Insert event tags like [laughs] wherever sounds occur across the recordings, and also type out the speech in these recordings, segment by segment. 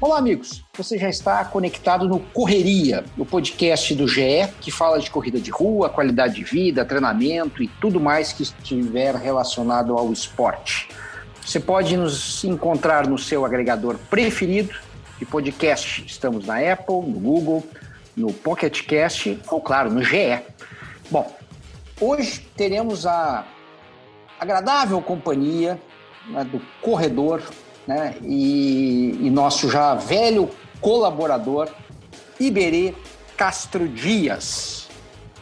Olá, amigos. Você já está conectado no Correria, o podcast do GE, que fala de corrida de rua, qualidade de vida, treinamento e tudo mais que estiver relacionado ao esporte. Você pode nos encontrar no seu agregador preferido de podcast. Estamos na Apple, no Google, no Pocket Cast ou, claro, no GE. Bom, hoje teremos a agradável companhia né, do corredor né, e, e nosso já velho colaborador, Iberê Castro Dias.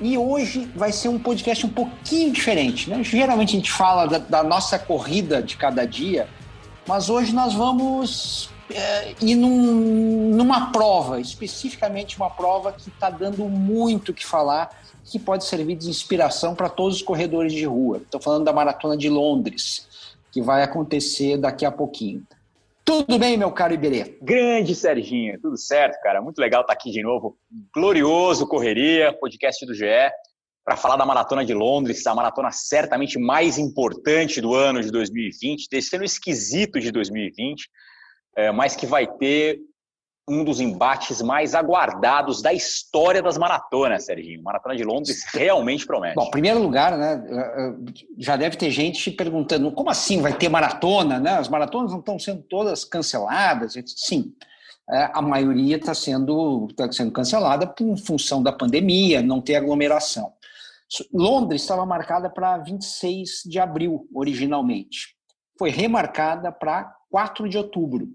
E hoje vai ser um podcast um pouquinho diferente. Né? Geralmente a gente fala da, da nossa corrida de cada dia, mas hoje nós vamos é, ir num, numa prova, especificamente uma prova que está dando muito o que falar, que pode servir de inspiração para todos os corredores de rua. Estou falando da Maratona de Londres, que vai acontecer daqui a pouquinho. Tudo bem, meu caro Iberê? Grande Serginho, tudo certo, cara. Muito legal estar aqui de novo. Glorioso Correria, podcast do GE, para falar da Maratona de Londres, a maratona certamente mais importante do ano de 2020, desse ano esquisito de 2020, é, mas que vai ter um dos embates mais aguardados da história das maratonas, Serginho. Maratona de Londres realmente promete. Bom, em primeiro lugar, né, já deve ter gente perguntando como assim vai ter maratona, né? As maratonas não estão sendo todas canceladas? Sim, é, a maioria está sendo, tá sendo cancelada por função da pandemia, não ter aglomeração. Londres estava marcada para 26 de abril, originalmente. Foi remarcada para 4 de outubro.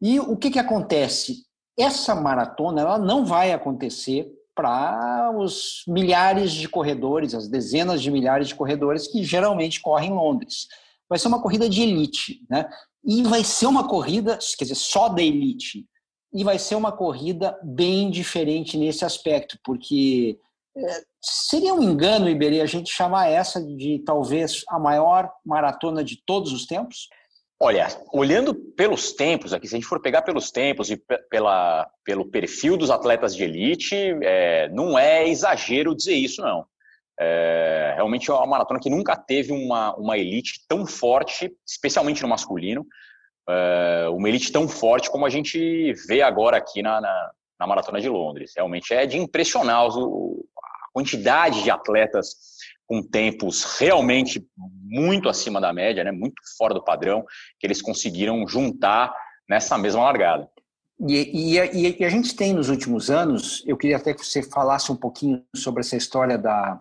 E o que, que acontece? Essa maratona ela não vai acontecer para os milhares de corredores, as dezenas de milhares de corredores que geralmente correm em Londres. Vai ser uma corrida de elite, né? E vai ser uma corrida, quer dizer, só da elite. E vai ser uma corrida bem diferente nesse aspecto, porque é, seria um engano, Iberê, a gente chamar essa de talvez a maior maratona de todos os tempos? Olha, olhando pelos tempos aqui, se a gente for pegar pelos tempos e pela, pelo perfil dos atletas de elite, é, não é exagero dizer isso, não. É, realmente é uma maratona que nunca teve uma, uma elite tão forte, especialmente no masculino, é, uma elite tão forte como a gente vê agora aqui na, na, na Maratona de Londres. Realmente é de impressionar o, a quantidade de atletas com tempos realmente muito acima da média, né, muito fora do padrão, que eles conseguiram juntar nessa mesma largada. E, e, e, a gente tem nos últimos anos, eu queria até que você falasse um pouquinho sobre essa história da,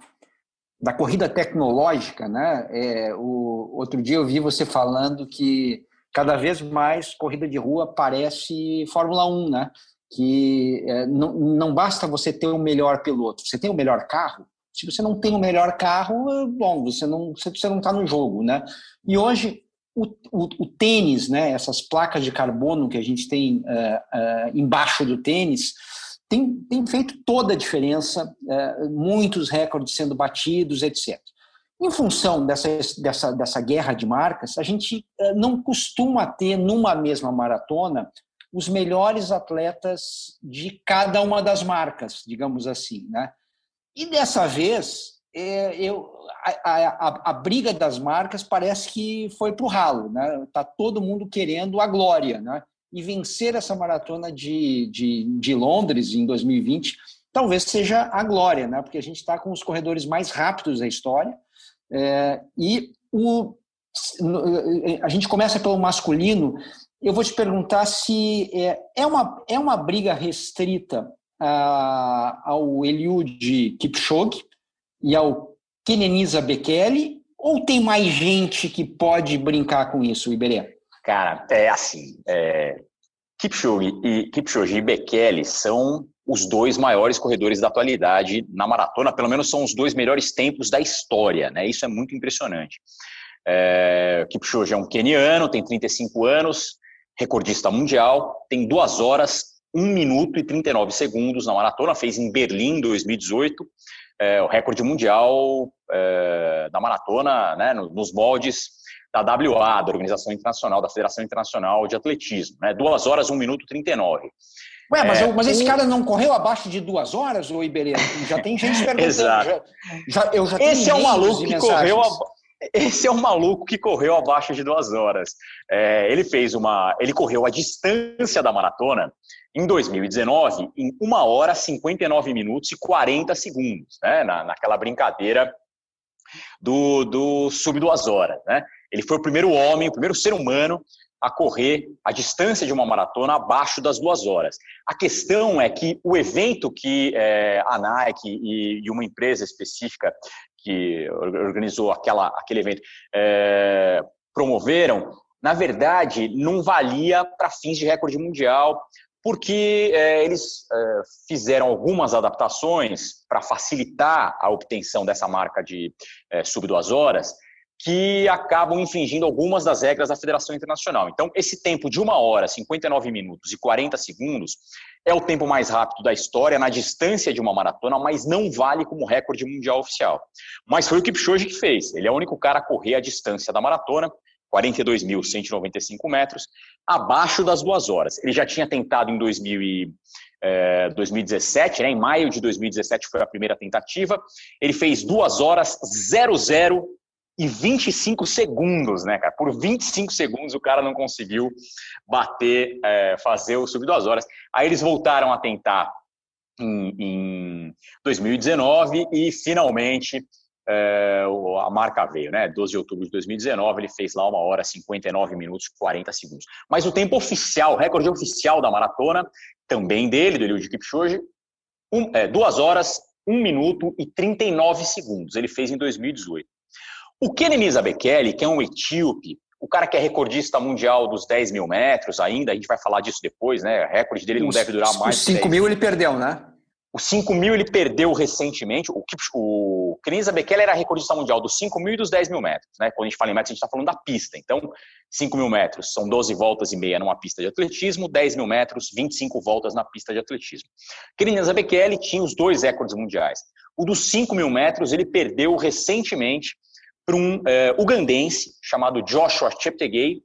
da corrida tecnológica, né? É, o, outro dia eu vi você falando que cada vez mais corrida de rua parece Fórmula 1, né? Que é, não, não basta você ter o melhor piloto, você tem o melhor carro, se você não tem o melhor carro, bom, você não você não está no jogo, né? E hoje o, o, o, tênis, né? Essas placas de carbono que a gente tem uh, uh, embaixo do tênis tem, tem feito toda a diferença, uh, muitos recordes sendo batidos, etc. Em função dessa, dessa, dessa guerra de marcas, a gente não costuma ter numa mesma maratona os melhores atletas de cada uma das marcas, digamos assim, né? E dessa vez, é, eu, a, a, a, briga das marcas parece que foi para o ralo. Né? Tá todo mundo querendo a glória. Né? E vencer essa maratona de, de, de Londres em 2020 talvez seja a glória, né? porque a gente está com os corredores mais rápidos da história. É, e o, a gente começa pelo masculino. Eu vou te perguntar se é, é, uma, é uma briga restrita ao Eliud Kipchoge e ao Kenenisa Bekele? Ou tem mais gente que pode brincar com isso, Iberê? Cara, é assim. É, Kipchoge, e, Kipchoge e Bekele são os dois maiores corredores da atualidade na maratona, pelo menos são os dois melhores tempos da história, né? Isso é muito impressionante. É, Kipchoge é um keniano, tem 35 anos, recordista mundial, tem duas horas 1 minuto e 39 segundos na maratona, fez em Berlim 2018, é, o recorde mundial é, da maratona, né, nos moldes da WA, da Organização Internacional, da Federação Internacional de Atletismo, né, 2 horas, 1 minuto e 39. Ué, mas, é, mas esse cara não correu abaixo de duas horas, ô Iberê? Já tem gente [laughs] perguntando. Exato. Já, já, eu já esse é um maluco que correu, a, Esse é um maluco que correu abaixo de duas horas. É, ele fez uma. Ele correu a distância da maratona em 2019 em 1 hora 59 minutos e 40 segundos, né? Na, naquela brincadeira do, do sub duas horas. Né? Ele foi o primeiro homem, o primeiro ser humano a correr a distância de uma maratona abaixo das duas horas. A questão é que o evento que é, a Nike e, e, uma empresa específica que organizou aquela, aquele evento é, promoveram, na verdade, não valia para fins de recorde mundial, porque é, eles é, fizeram algumas adaptações para facilitar a obtenção dessa marca de é, sub duas horas, que acabam infringindo algumas das regras da Federação Internacional. Então, esse tempo de uma hora, 59 minutos e 40 segundos é o tempo mais rápido da história na distância de uma maratona, mas não vale como recorde mundial oficial. Mas foi o Kipchoge que fez. Ele é o único cara a correr a distância da maratona, 42.195 metros, abaixo das duas horas. Ele já tinha tentado em 2000 e, é, 2017, né, em maio de 2017 foi a primeira tentativa. Ele fez 2 horas 00 e 25 segundos, né, cara? Por 25 segundos o cara não conseguiu bater, é, fazer o sub duas horas. Aí eles voltaram a tentar em, em 2019 e finalmente é, a marca veio, né? 12 de outubro de 2019, ele fez lá uma hora 59 minutos e 40 segundos. Mas o tempo oficial, o recorde oficial da maratona, também dele, do Eliud Kipchoge, um, é, 2 horas, 1 minuto e 39 segundos. Ele fez em 2018. O Kenenisa Bekele, que é um etíope, o cara que é recordista mundial dos 10 mil metros ainda, a gente vai falar disso depois, né? O recorde dele não deve durar mais. Os 5 mil ele perdeu, né? Os 5 mil ele perdeu recentemente. O, o Kenenisa Bekele era recordista mundial dos 5 mil e dos 10 mil metros, né? Quando a gente fala em metros, a gente está falando da pista. Então, 5 mil metros são 12 voltas e meia numa pista de atletismo, 10 mil metros, 25 voltas na pista de atletismo. Kenenisa Bekele tinha os dois recordes mundiais. O dos 5 mil metros ele perdeu recentemente para um é, ugandense chamado Joshua Cheptegei.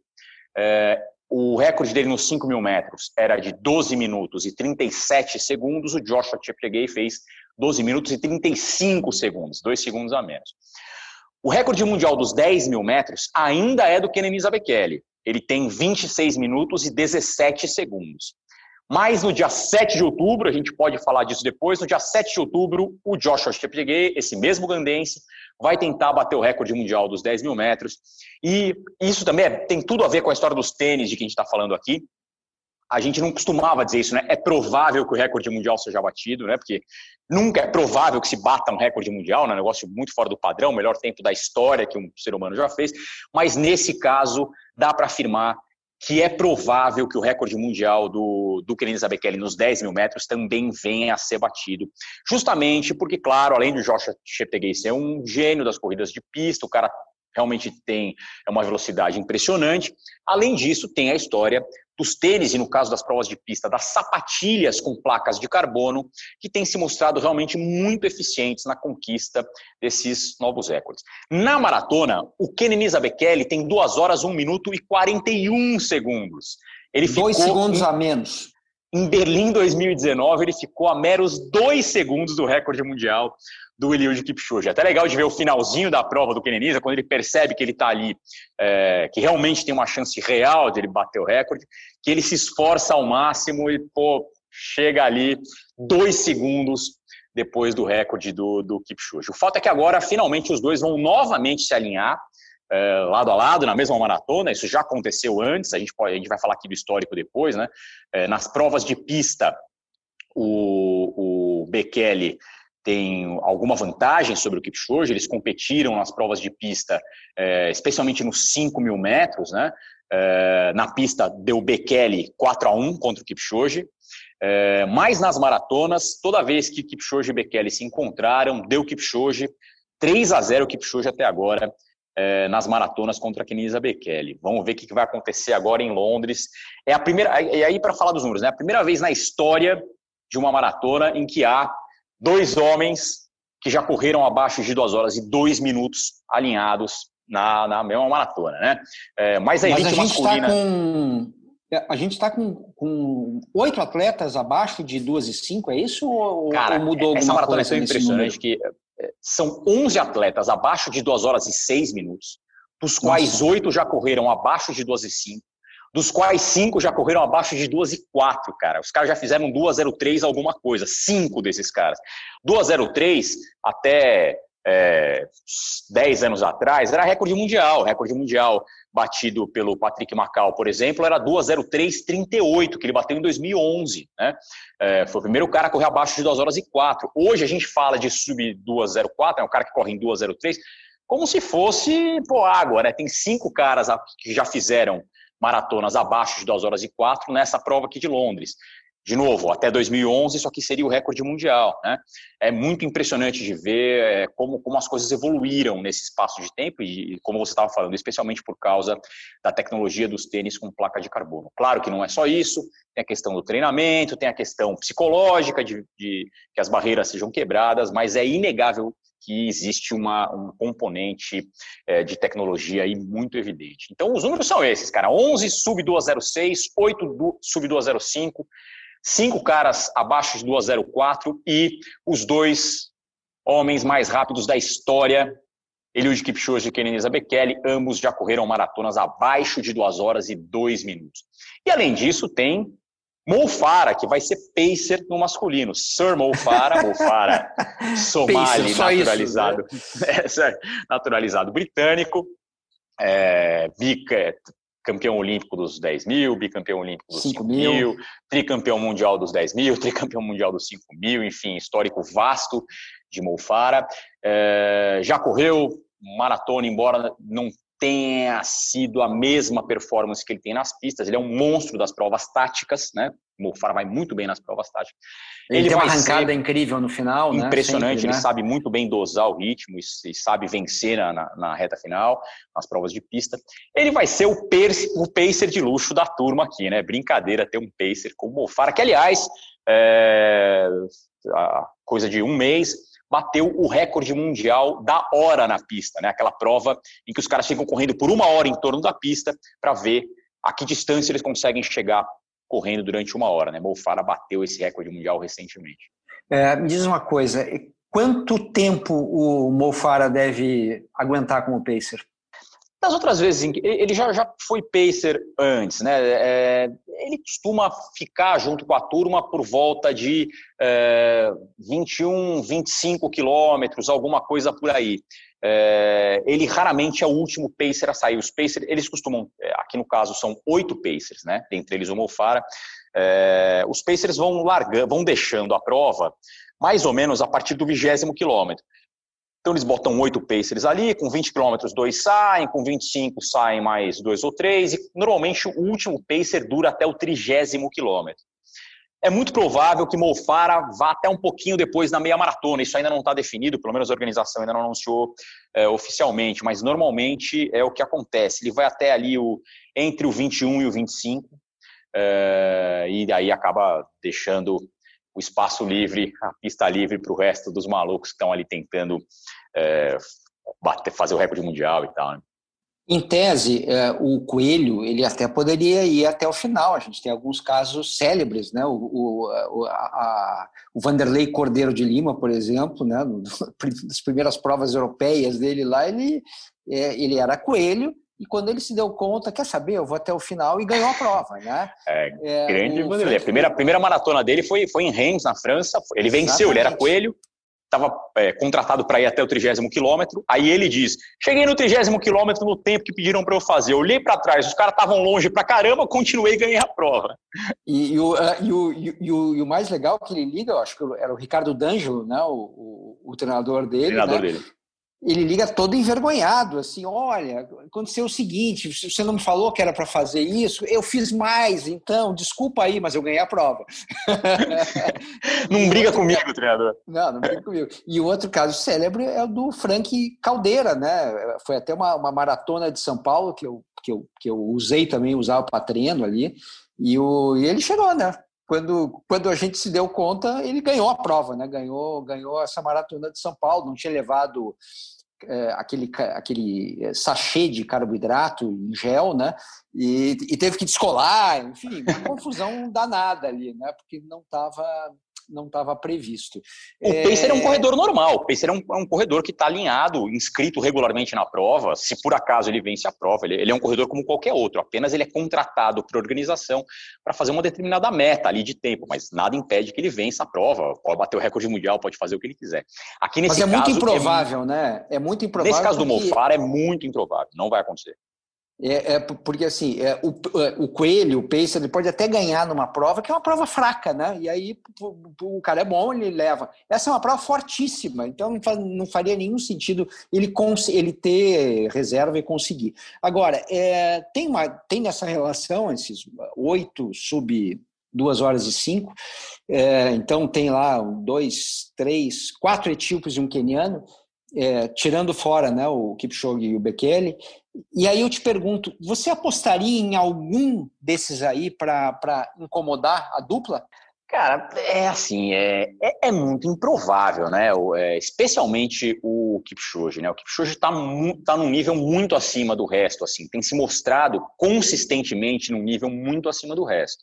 É, o recorde dele nos 5 mil metros era de 12 minutos e 37 segundos. O Joshua Cheptegei fez 12 minutos e 35 segundos, 2 segundos a menos. O recorde mundial dos 10 mil metros ainda é do Kenenisa Bekele. Ele tem 26 minutos e 17 segundos. Mas no dia 7 de outubro, a gente pode falar disso depois, no dia 7 de outubro, o Joshua Cheptegei, esse mesmo ugandense, vai tentar bater o recorde mundial dos 10 mil metros. E isso também é, tem tudo a ver com a história dos tênis de que a gente está falando aqui. A gente não costumava dizer isso, né? É provável que o recorde mundial seja batido, né? Porque nunca é provável que se bata um recorde mundial, né? Um negócio muito fora do padrão, o melhor tempo da história que um ser humano já fez. Mas nesse caso, dá para afirmar que é provável que o recorde mundial do, do Kenny Zabekele nos 10 mil metros também venha a ser batido. Justamente porque, claro, além do Joshua Cheptegei ser um gênio das corridas de pista, o cara realmente tem é uma velocidade impressionante. Além disso, tem a história dos tênis e, no caso das provas de pista, das sapatilhas com placas de carbono, que têm se mostrado realmente muito eficientes na conquista desses novos recordes. Na maratona, o Kenenisa Bekele tem 2 horas, 1 minuto e 41 segundos. Ele Dois segundos em, a menos. Em Berlim 2019, ele ficou a meros dois segundos do recorde mundial do Eliud Kipchoge. É até legal de ver o finalzinho da prova do Kenenisa, quando ele percebe que ele está ali, é, que realmente tem uma chance real de ele bater o recorde, que ele se esforça ao máximo e pô, chega ali dois segundos depois do recorde do, do Kipchoge. O fato é que agora, finalmente, os dois vão novamente se alinhar é, lado a lado, na mesma maratona, isso já aconteceu antes, a gente, pode, a gente vai falar aqui do histórico depois, né? É, nas provas de pista, o, o Bekele tem alguma vantagem sobre o Kipchoge, eles competiram nas provas de pista, é, especialmente nos 5 mil metros, né? É, na pista deu Bekele 4 a 1 contra o Kipchoge, é, mas nas maratonas, toda vez que Kipchoge e Bekele se encontraram, deu Kipchoge 3 a 0 Kipchoge até agora é, nas maratonas contra a Kenisa Bekele. Vamos ver o que vai acontecer agora em Londres. É a primeira, e aí para falar dos números, né? A primeira vez na história de uma maratona em que há dois homens que já correram abaixo de duas horas e dois minutos alinhados na, na mesma maratona, né? É, mas a elite mas a gente tá masculina... Tá com... A gente está com, com oito atletas abaixo de duas e cinco, é isso? Ou, Cara, ou mudou essa maratona é tão impressionante que são 11 atletas abaixo de 2 horas e 6 minutos, dos quais oito já correram abaixo de 2 e 5, dos quais cinco já correram abaixo de 2 e 4, cara. Os caras já fizeram 2,03 alguma coisa, cinco desses caras. 2,03 até é, 10 anos atrás era recorde mundial. Recorde mundial batido pelo Patrick Macau, por exemplo, era 2,03,38, que ele bateu em 2011. Né? É, foi o primeiro cara a correr abaixo de 2 horas e 4. Hoje a gente fala de sub 2,04, é um cara que corre em 2,03, como se fosse pô, água. Né? Tem cinco caras que já fizeram maratonas abaixo de 2 horas e 4 nessa prova aqui de Londres. De novo, até 2011, isso aqui seria o recorde mundial. Né? É muito impressionante de ver é, como, como as coisas evoluíram nesse espaço de tempo e, como você estava falando, especialmente por causa da tecnologia dos tênis com placa de carbono. Claro que não é só isso, tem a questão do treinamento, tem a questão psicológica de, de que as barreiras sejam quebradas, mas é inegável que existe uma, um componente é, de tecnologia aí muito evidente. Então, os números são esses, cara. 11 sub 206, 8 sub 205, cinco caras abaixo de 204 e os dois homens mais rápidos da história, Eliud Kipchoge e Kenenisa Bekele, ambos já correram maratonas abaixo de 2 horas e 2 minutos. E além disso, tem Mo Farah, que vai ser pacer no masculino. Sir Mo Farah, Mo Farah [laughs] somali, naturalizado, [laughs] isso, né? É, naturalizado britânico, é, bica, campeão olímpico dos 10 mil, bicampeão olímpico dos 5 mil. mil, tricampeão mundial dos 10 mil, [laughs] tricampeão mundial dos 5 mil, enfim, histórico vasto de Mo Farah. É, já correu maratona, embora não tenha sido a mesma performance que ele tem nas pistas. Ele é um monstro das provas táticas, né? O Mofara vai muito bem nas provas táticas. Ele, ele tem uma arrancada incrível no final, né? Impressionante, Sempre, ele né? sabe muito bem dosar o ritmo e, e sabe vencer na, na, na, reta final, nas provas de pista. Ele vai ser o, pacer, o pacer de luxo da turma aqui, né? Brincadeira ter um pacer como o Mofara, que aliás, é, a coisa de um mês, bateu o recorde mundial da hora na pista, né? Aquela prova em que os caras ficam correndo por uma hora em torno da pista para ver a que distância eles conseguem chegar correndo durante uma hora, né? Molfara bateu esse recorde mundial recentemente. É, me diz uma coisa, quanto tempo o Molfara deve aguentar como pacer? Das outras vezes, ele já, já foi pacer antes, né? É, ele costuma ficar junto com a turma por volta de é, 21, 25 quilômetros, alguma coisa por aí. É, ele raramente é o último pacer a sair. Os pacers, eles costumam, é, aqui no caso, são oito pacers, né? Dentre eles o Mofara. É, os pacers vão largando, vão deixando a prova mais ou menos a partir do vigésimo quilômetro. Então eles botam oito pacers ali, com 20 quilômetros dois saem, com 25 saem mais dois ou três, e normalmente o último pacer dura até o trigésimo quilômetro. É muito provável que Molfara vá até um pouquinho depois na meia maratona. Isso ainda não está definido, pelo menos a organização ainda não anunciou é, oficialmente, mas normalmente é o que acontece. Ele vai até ali o, entre o 21 e o 25, é, e aí acaba deixando o espaço livre, a pista livre para o resto dos malucos que estão ali tentando é, bater, fazer o recorde mundial e tal. Né? Em tese, é, o Coelho ele até poderia ir até o final. A gente tem alguns casos célebres, né? O, o, a, o Vanderlei Cordeiro de Lima, por exemplo, né? Das [laughs] primeiras provas europeias dele lá, ele, é, ele era coelho e quando ele se deu conta, quer saber, eu vou até o final e ganhou a prova, né? [laughs] É, é grande Vanderlei. A primeira, a primeira maratona dele foi, foi em Reims, na França. Ele venceu, Exatamente. ele era coelho, estava é, contratado para ir até o trigésimo quilômetro. Aí ele diz: cheguei no trigésimo quilômetro no tempo que pediram para eu fazer. Eu olhei para trás, os caras estavam longe para caramba, continuei e ganhei a prova. E, e, o, e, o, e, o, e, o, mais legal que ele liga, eu acho que era o Ricardo D'Angelo, né, o, o, o treinador dele. O treinador né? dele ele liga todo envergonhado, assim, olha, aconteceu o seguinte, você não me falou que era para fazer isso, eu fiz mais, então, desculpa aí, mas eu ganhei a prova. [laughs] não briga comigo, treinador. Não, não briga comigo. E o outro caso célebre é o do Frank Caldeira, né? Foi até uma, uma maratona de São Paulo que eu, que eu, que eu usei também, usava para treino ali, e, o, e ele chegou, né? Quando, quando a gente se deu conta, ele ganhou a prova, né? Ganhou, ganhou essa maratona de São Paulo, não tinha levado é, aquele, aquele é, sachê de carboidrato em gel, né? E, e teve que descolar, enfim, uma confusão [laughs] danada ali, né? Porque não estava não estava previsto. O é... Pacer é um corredor normal, o Pacer é um, é um corredor que está alinhado, inscrito regularmente na prova, se por acaso ele vence a prova, ele, ele é um corredor como qualquer outro, apenas ele é contratado por organização para fazer uma determinada meta ali de tempo, mas nada impede que ele vença a prova, pode bater o recorde mundial, pode fazer o que ele quiser. Aqui nesse mas é caso, muito é improvável, é, né? É muito improvável. Nesse caso porque... do Mofar é muito improvável, não vai acontecer. É, é, porque assim, é, o, é, o coelho, o pacer, ele pode até ganhar numa prova que é uma prova fraca, né? E aí o, o cara é bom, ele leva. Essa é uma prova fortíssima, então não, faz, não faria nenhum sentido ele, ele ter reserva e conseguir. Agora, é, tem, uma, tem nessa relação esses oito sub duas horas e cinco, é, então tem lá dois, três, quatro etíopes e um queniano, é, tirando fora né, o Kipchoge e o Bekele, e aí eu te pergunto, você apostaria em algum desses aí para incomodar a dupla? Cara, é assim, é, é, é muito improvável, né? O, é, especialmente o Kipchoge, né? O Kipchoge está tá num nível muito acima do resto, assim, tem se mostrado consistentemente num nível muito acima do resto.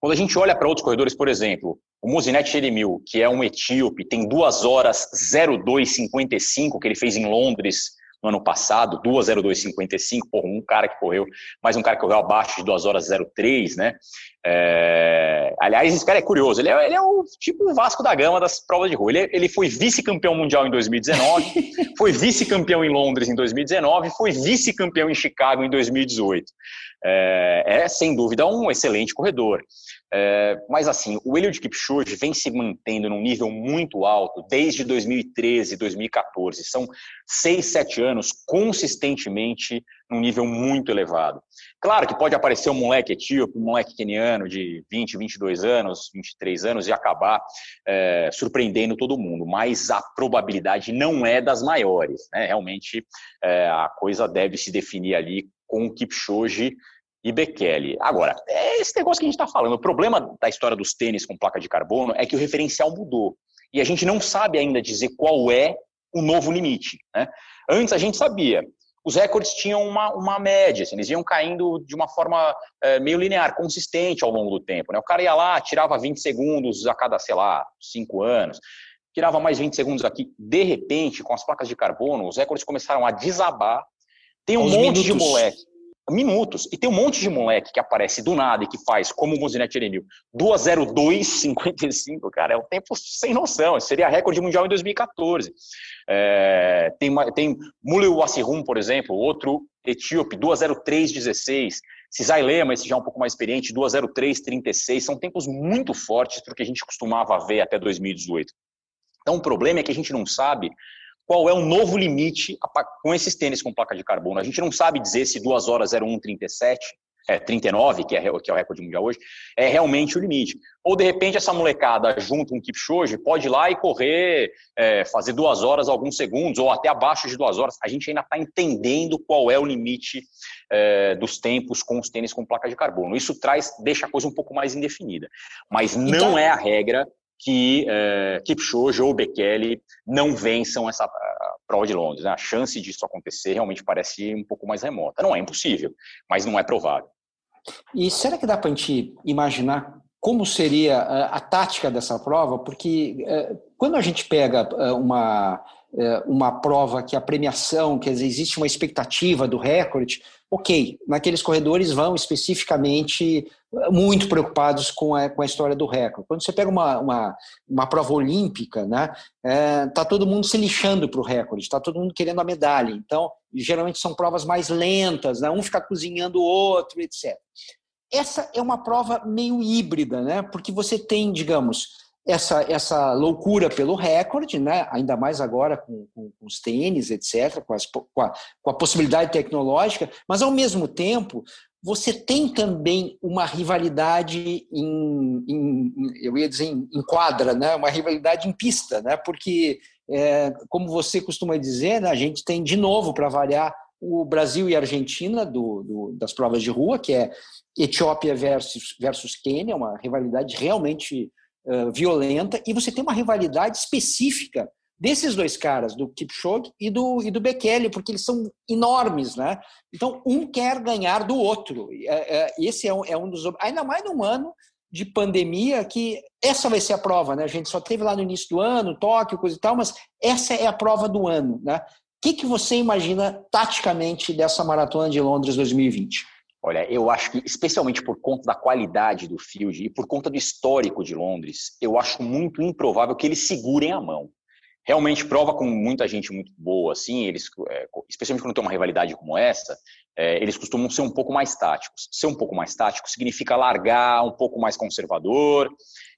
Quando a gente olha para outros corredores, por exemplo, o Muzinet Cherimil, que é um etíope, tem 2 horas 02,55 que ele fez em Londres no ano passado, 2,02,55, por um cara que correu, mais um cara que correu abaixo de 2 horas 03, né? É... Aliás, esse cara é curioso, ele é, ele é o tipo o Vasco da Gama das provas de rua. Ele, ele foi vice-campeão mundial em 2019, [laughs] foi vice-campeão em Londres em 2019, foi vice-campeão em Chicago em 2018. É, é, sem dúvida um excelente corredor. É, mas assim, o Eliud Kipchoge vem se mantendo num nível muito alto desde 2013, 2014. São seis, sete anos consistentemente num nível muito elevado. Claro que pode aparecer um moleque etíope, um moleque keniano de 20, 22 anos, 23 anos e acabar é, surpreendendo todo mundo, mas a probabilidade não é das maiores. Né? Realmente é, a coisa deve se definir ali com o Kipchoge e Bekele. Agora, é esse negócio que a gente está falando. O problema da história dos tênis com placa de carbono é que o referencial mudou. E a gente não sabe ainda dizer qual é o novo limite. Né? Antes a gente sabia. Os recordes tinham uma, uma média, assim, eles iam caindo de uma forma é, meio linear, consistente ao longo do tempo. Né? O cara ia lá, tirava 20 segundos a cada, sei lá, 5 anos, tirava mais 20 segundos aqui. De repente, com as placas de carbono, os recordes começaram a desabar. Tem um Aos monte minutos. de moleque minutos. E tem um monte de moleque que aparece do nada e que faz, como o Mozinete Eremil, 2.02.55, cara, é um tempo sem noção. Seria recorde mundial em 2014. É, tem tem Muleu Wassirum, por exemplo, outro etíope, 2.03.16. Cisai Lema, esse já é um pouco mais experiente, 2.03.36. São tempos muito fortes para o que a gente costumava ver até 2018. Então, o problema é que a gente não sabe qual é o novo limite com esses tênis com placa de carbono. A gente não sabe dizer se 2 horas 0137, é, 39, que é, que é o recorde mundial hoje, é realmente o limite. Ou, de repente, essa molecada junto com o Kipchoge pode ir lá e correr, é, fazer duas horas, alguns segundos, ou até abaixo de duas horas. A gente ainda está entendendo qual é o limite é, dos tempos com os tênis com placa de carbono. Isso traz, deixa a coisa um pouco mais indefinida. Mas não então... é a regra que é, Kipchoge ou Bekele não vençam essa prova de Londres. Né? A chance disso acontecer realmente parece um pouco mais remota. Não é impossível, mas não é provável. E será que dá para a gente imaginar como seria a, a tática dessa prova? Porque é, quando a gente pega é, uma, é, uma prova que a premiação, quer dizer, existe uma expectativa do recorde, ok, naqueles corredores vão especificamente muito preocupados com a, com a história do recorde. Quando você pega uma, uma, uma prova olímpica, né, é, tá todo mundo se lixando para o recorde, está todo mundo querendo a medalha. Então, geralmente são provas mais lentas, né, um fica cozinhando o outro, etc. Essa é uma prova meio híbrida, né, porque você tem, digamos, essa, essa loucura pelo recorde, né? ainda mais agora com, com, com os tênis, etc., com, as, com, a, com a possibilidade tecnológica, mas ao mesmo tempo você tem também uma rivalidade em, em, eu ia dizer em, em, quadra, né? uma rivalidade em pista, né? porque, é, como você costuma dizer, né? a gente tem de novo, para variar, o Brasil e a Argentina do, do, das provas de rua, que é Etiópia versus, versus Quênia, uma rivalidade realmente uh, violenta, e você tem uma rivalidade específica desses dois caras, do Kipchoge e do, e do Bekele, porque eles são enormes, né? Então, um quer ganhar do outro. É, é, esse é um, é um dos... Ainda mais num ano de pandemia que essa vai ser a prova, né? A gente só teve lá no início do ano, Tóquio, coisa e tal, mas essa é a prova do ano, né? O que, que você imagina taticamente dessa maratona de Londres 2020? Olha, eu acho que, especialmente por conta da qualidade do field e por conta do histórico de Londres, eu acho muito improvável que eles segurem a mão. Realmente prova com muita gente muito boa, assim, eles, é, especialmente quando tem uma rivalidade como essa, é, eles costumam ser um pouco mais táticos. Ser um pouco mais tático significa largar um pouco mais conservador.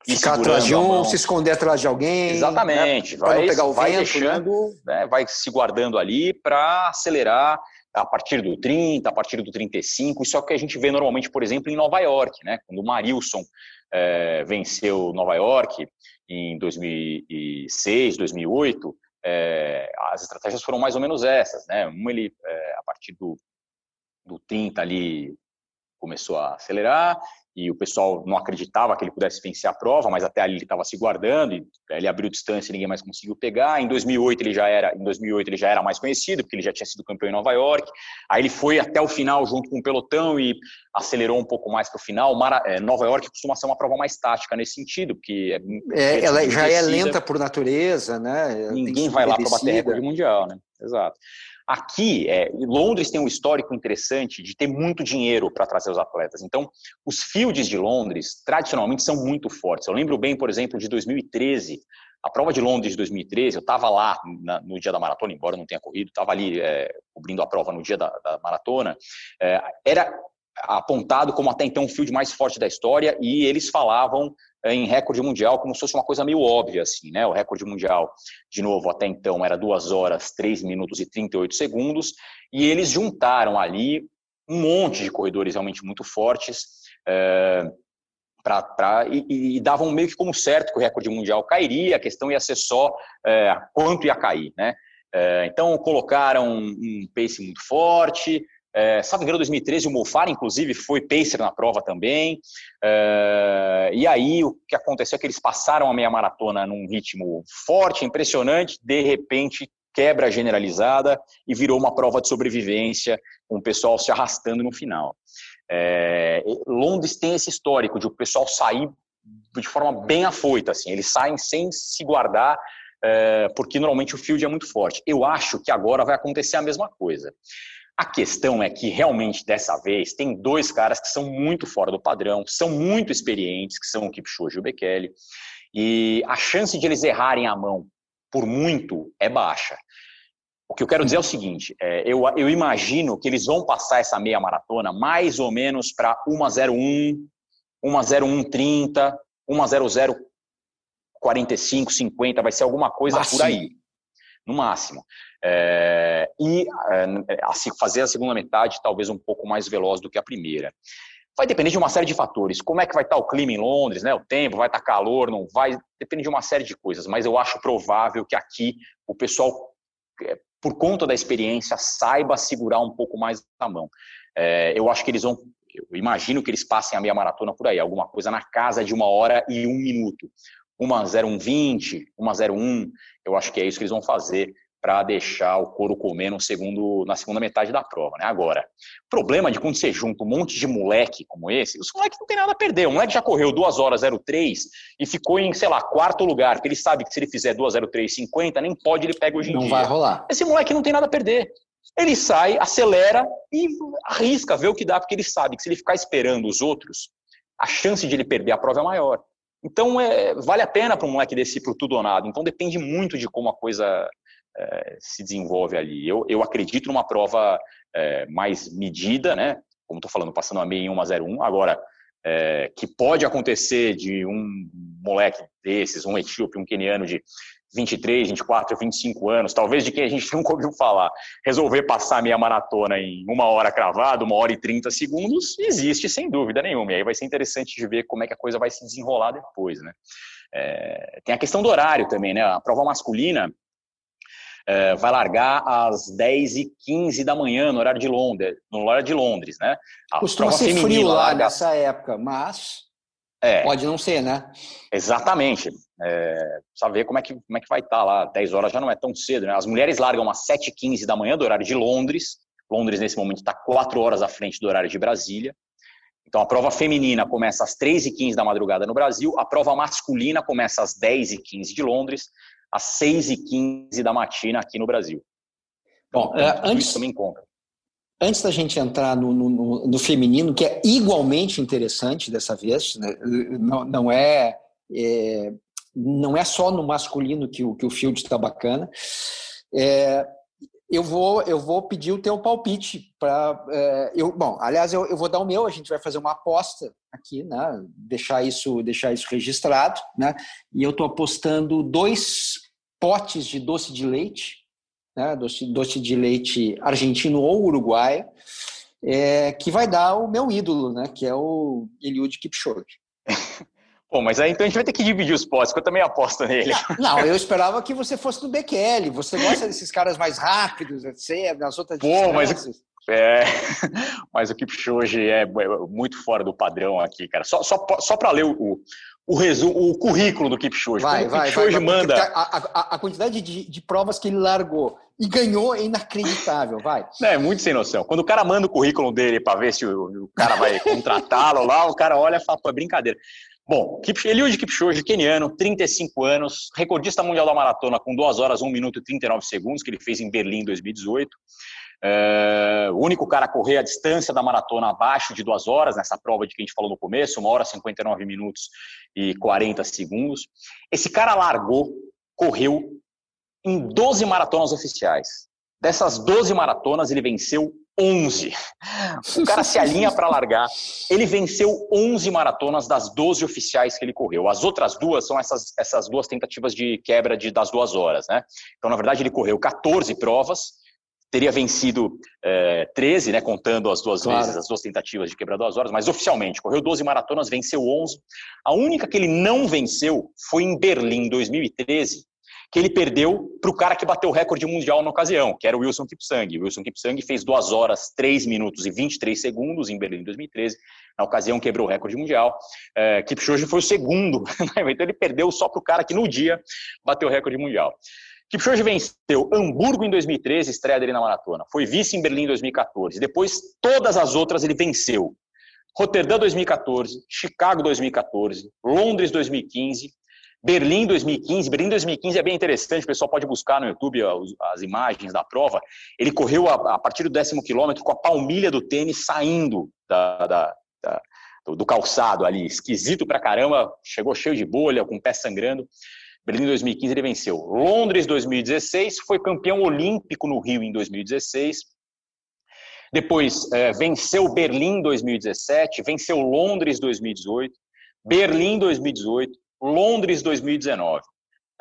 Ficar atrás de um, se esconder atrás de alguém. Exatamente. Né? Vai, pegar o vai vento, né? deixando, né? vai se guardando ali para acelerar a partir do 30, a partir do 35. Isso é o que a gente vê normalmente, por exemplo, em Nova York, né? Quando o Marilson é, venceu Nova York em 2006, 2008, é, as estratégias foram mais ou menos essas, né? Um ele é, a partir do do 30 ali começou a acelerar e o pessoal não acreditava que ele pudesse vencer a prova, mas até ali ele estava se guardando e ele abriu distância e ninguém mais conseguiu pegar. Em 2008 ele já era, em 2008 ele já era mais conhecido porque ele já tinha sido campeão em Nova York. Aí ele foi até o final junto com o pelotão e acelerou um pouco mais para o final. É, Nova York costuma ser uma prova mais tática nesse sentido, porque é, é ela já é lenta por natureza, né? Ninguém vai lá para bater recorde mundial, né? Exato. Aqui, é, Londres tem um histórico interessante de ter muito dinheiro para trazer os atletas. Então, os fields de Londres, tradicionalmente, são muito fortes. Eu lembro bem, por exemplo, de 2013, a prova de Londres de 2013, eu estava lá na, no dia da maratona, embora não tenha corrido, estava ali é, cobrindo a prova no dia da, da maratona. É, era apontado como até então o field mais forte da história e eles falavam em recorde mundial como se fosse uma coisa meio óbvia assim, né? O recorde mundial, de novo, até então era 2 horas, 3 minutos e 38 segundos e eles juntaram ali um monte de corredores realmente muito fortes é, pra, pra, e, e, davam meio que como certo que o recorde mundial cairia, a questão ia ser só é, quanto ia cair, né? É, então colocaram um pace muito forte, é, salvo engano, 2013, o Molfar, inclusive, foi pacer na prova também. É, e aí, o que aconteceu é que eles passaram a meia maratona num ritmo forte, impressionante, de repente quebra generalizada e virou uma prova de sobrevivência, com o pessoal se arrastando no final. É, Londres tem esse histórico de o pessoal sair de forma bem afoita, assim, eles saem sem se guardar, é, porque normalmente o field é muito forte. Eu acho que agora vai acontecer a mesma coisa. A questão é que realmente dessa vez tem dois caras que são muito fora do padrão, são muito experientes, que são o Kipchoge e o Bekele, e a chance de eles errarem a mão por muito é baixa. O que eu quero dizer é o seguinte: é, eu, eu imagino que eles vão passar essa meia maratona mais ou menos para 1,01, 1,0130, 1,0045, 50, vai ser alguma coisa Máximo. por aí, no máximo. É, e assim, fazer a segunda metade talvez um pouco mais veloz do que a primeira. Vai depender de uma série de fatores. Como é que vai estar o clima em Londres, né? O tempo, vai estar calor, não vai? Depende de uma série de coisas. Mas eu acho provável que aqui o pessoal, é, por conta da experiência, saiba segurar um pouco mais a mão. É, eu acho que eles vão eu imagino que eles passem a meia maratona por aí, alguma coisa na casa de uma hora e um minuto. Uma 0120, uma 01, eu acho que é isso que eles vão fazer para deixar o couro comer no segundo, na segunda metade da prova. Né? Agora, o problema de quando você junta um monte de moleque como esse, os moleques não tem nada a perder. O moleque já correu 2 horas 03 e ficou em, sei lá, quarto lugar, porque ele sabe que se ele fizer 2 03 50, nem pode ele pega hoje em não dia. Não vai rolar. Esse moleque não tem nada a perder. Ele sai, acelera e arrisca, vê o que dá, porque ele sabe que se ele ficar esperando os outros, a chance de ele perder a prova é maior. Então, é, vale a pena para um moleque descer por tudo ou nada. Então, depende muito de como a coisa é, se desenvolve ali. Eu, eu acredito numa prova é, mais medida, né? Como estou falando, passando a meia em 1 Agora, é, que pode acontecer de um moleque desses, um etíope, um queniano de 23, 24, 25 anos, talvez de quem a gente [laughs] nunca ouviu falar, resolver passar a meia maratona em uma hora cravada, uma hora e 30 segundos, existe sem dúvida nenhuma. E aí vai ser interessante de ver como é que a coisa vai se desenrolar depois, né? É, tem a questão do horário também, né? A prova masculina, é, vai largar às 10h15 da manhã, no horário de Londres, no horário de Londres né? A Costuma ser frio lá larga... nessa época, mas é, pode não ser, né? Exatamente. É, precisa ver como é, que, como é que vai estar tá lá. 10 horas já não é tão cedo, né? As mulheres largam às 7h15 da manhã, do horário de Londres. Londres, nesse momento, está 4 horas à frente do horário de Brasília. Então, a prova feminina começa às 3h15 da madrugada no Brasil, a prova masculina começa às 10h15 de Londres, às 6h15 da matina aqui no Brasil. Bom, então, é, antes, também conta. Antes da gente entrar no, no, no, feminino, que é igualmente interessante dessa vez, né? não, não é, é, não é só no masculino que o, que o field está bacana. É, eu vou, eu vou pedir o teu palpite para. É, eu, bom, aliás, eu, eu vou dar o meu, a gente vai fazer uma aposta aqui, né? Deixar isso, deixar isso registrado, né? E eu estou apostando dois potes de doce de leite, né? Doce, doce de leite argentino ou uruguaio, é, que vai dar o meu ídolo, né? Que é o Eliud Kipchoge. [laughs] Pô, mas aí então a gente vai ter que dividir os potes, porque eu também aposto nele. Não, não eu esperava que você fosse no Bekele. Você gosta desses caras mais rápidos, etc, nas outras Pô, mas, é, [laughs] mas o Kipchoge é, é muito fora do padrão aqui, cara. Só, só, só para ler o, o, resumo, o currículo do Kipchoge. Vai, vai, Kipchoge vai, manda. A, a, a, quantidade de, de provas que ele largou e ganhou é inacreditável, vai. [laughs] É, muito sem noção. Quando o cara manda o currículo dele para ver se o, o cara vai [laughs] contratá-lo lá, o cara olha e fala, pô, é brincadeira. Bom, Eliud Kipchoge, keniano, 35 anos, recordista mundial da maratona com 2 horas, 1 minuto e 39 segundos, que ele fez em Berlim em 2018. É, o único cara a correr a distância da maratona abaixo de 2 horas, nessa prova de que a gente falou no começo, 1 hora, 59 minutos e 40 segundos. Esse cara largou, correu em 12 maratonas oficiais. Dessas 12 maratonas, ele venceu 11. O cara se alinha para largar. Ele venceu 11 maratonas das 12 oficiais que ele correu. As outras duas são essas, essas duas tentativas de quebra de, das duas horas. Né? Então, na verdade, ele correu 14 provas, teria vencido é, 13, né, contando as duas claro. vezes, as duas tentativas de quebrar duas horas, mas oficialmente correu 12 maratonas, venceu 11. A única que ele não venceu foi em Berlim, 2013, que ele perdeu para o cara que bateu o recorde mundial na ocasião, que era o Wilson Kipsang. O Wilson Kipsang fez 2 horas, 3 minutos e 23 segundos em Berlim 2013. Na ocasião, quebrou o recorde mundial. É, Kipchoge foi o segundo, [laughs] então ele perdeu só para o cara que no dia bateu o recorde mundial. Kipchoge venceu Hamburgo em 2013, estreia dele na maratona. Foi vice em Berlim em 2014. Depois, todas as outras ele venceu. Roterdã 2014, Chicago 2014, Londres 2015, Berlim 2015, Berlim 2015 é bem interessante, o pessoal pode buscar no YouTube as imagens da prova. Ele correu a, partir do décimo quilômetro com a palmilha do tênis saindo da, da, da, do calçado ali, esquisito pra caramba, chegou cheio de bolha, com o pé sangrando. Berlim 2015 ele venceu. Londres 2016, foi campeão olímpico no Rio em 2016. Depois é, venceu Berlim 2017, venceu Londres 2018, Berlim 2018, Londres 2019.